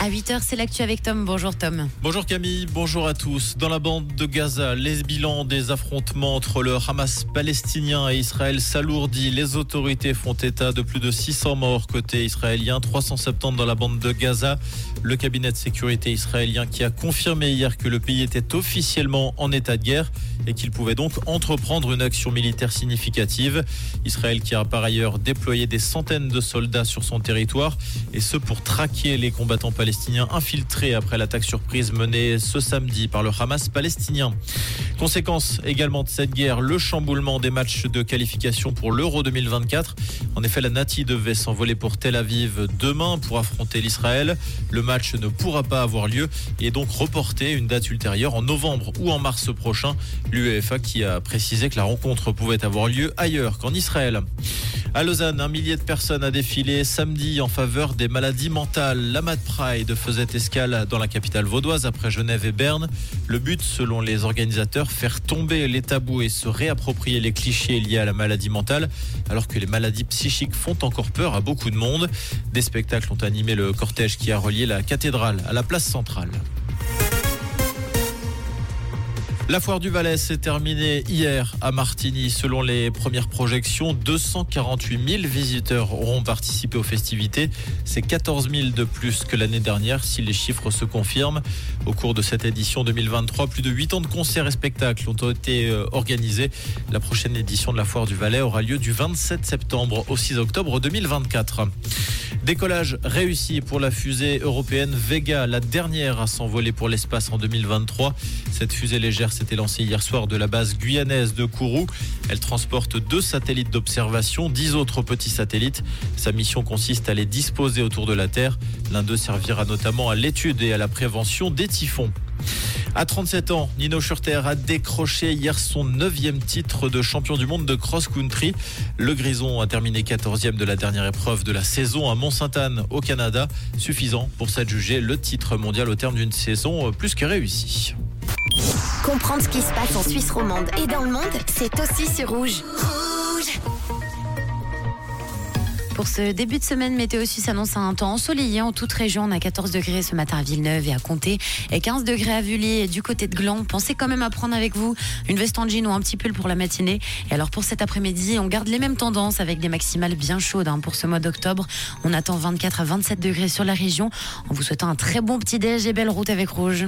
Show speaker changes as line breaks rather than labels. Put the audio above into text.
À 8h, c'est l'actu avec Tom. Bonjour Tom.
Bonjour Camille, bonjour à tous. Dans la bande de Gaza, les bilans des affrontements entre le Hamas palestinien et Israël s'alourdit. Les autorités font état de plus de 600 morts côté israélien, 370 dans la bande de Gaza. Le cabinet de sécurité israélien qui a confirmé hier que le pays était officiellement en état de guerre et qu'il pouvait donc entreprendre une action militaire significative. Israël qui a par ailleurs déployé des centaines de soldats sur son territoire et ce pour traquer les combattants palestiniens palestiniens infiltrés après l'attaque surprise menée ce samedi par le Hamas palestinien. Conséquence également de cette guerre, le chamboulement des matchs de qualification pour l'Euro 2024. En effet, la Nati devait s'envoler pour Tel Aviv demain pour affronter l'Israël. Le match ne pourra pas avoir lieu et est donc reporté une date ultérieure en novembre ou en mars prochain. L'UEFA qui a précisé que la rencontre pouvait avoir lieu ailleurs qu'en Israël. À Lausanne, un millier de personnes a défilé samedi en faveur des maladies mentales. La Mad Pride faisait escale dans la capitale vaudoise après Genève et Berne. Le but, selon les organisateurs, faire tomber les tabous et se réapproprier les clichés liés à la maladie mentale, alors que les maladies psychiques font encore peur à beaucoup de monde. Des spectacles ont animé le cortège qui a relié la cathédrale à la place centrale. La foire du Valais s'est terminée hier à Martigny. Selon les premières projections, 248 000 visiteurs auront participé aux festivités. C'est 14 000 de plus que l'année dernière si les chiffres se confirment. Au cours de cette édition 2023, plus de 8 ans de concerts et spectacles ont été euh, organisés. La prochaine édition de la foire du Valais aura lieu du 27 septembre au 6 octobre 2024. Décollage réussi pour la fusée européenne Vega, la dernière à s'envoler pour l'espace en 2023. Cette fusée légère s'était lancée hier soir de la base guyanaise de Kourou. Elle transporte deux satellites d'observation, dix autres petits satellites. Sa mission consiste à les disposer autour de la Terre. L'un d'eux servira notamment à l'étude et à la prévention des typhons. À 37 ans, Nino Schurter a décroché hier son neuvième titre de champion du monde de cross-country. Le Grison a terminé 14e de la dernière épreuve de la saison à Mont-Sainte-Anne au Canada, suffisant pour s'adjuger le titre mondial au terme d'une saison plus que réussie.
Comprendre ce qui se passe en Suisse romande et dans le monde, c'est aussi sur Rouge.
Pour ce début de semaine, Météo Suisse annonce un temps ensoleillé en toute région. On a 14 degrés ce matin à Villeneuve et à Comté et 15 degrés à Vully et du côté de Gland. Pensez quand même à prendre avec vous une veste en jean ou un petit pull pour la matinée. Et alors pour cet après-midi, on garde les mêmes tendances avec des maximales bien chaudes hein, pour ce mois d'octobre. On attend 24 à 27 degrés sur la région en vous souhaitant un très bon petit déj et belle route avec Rouge.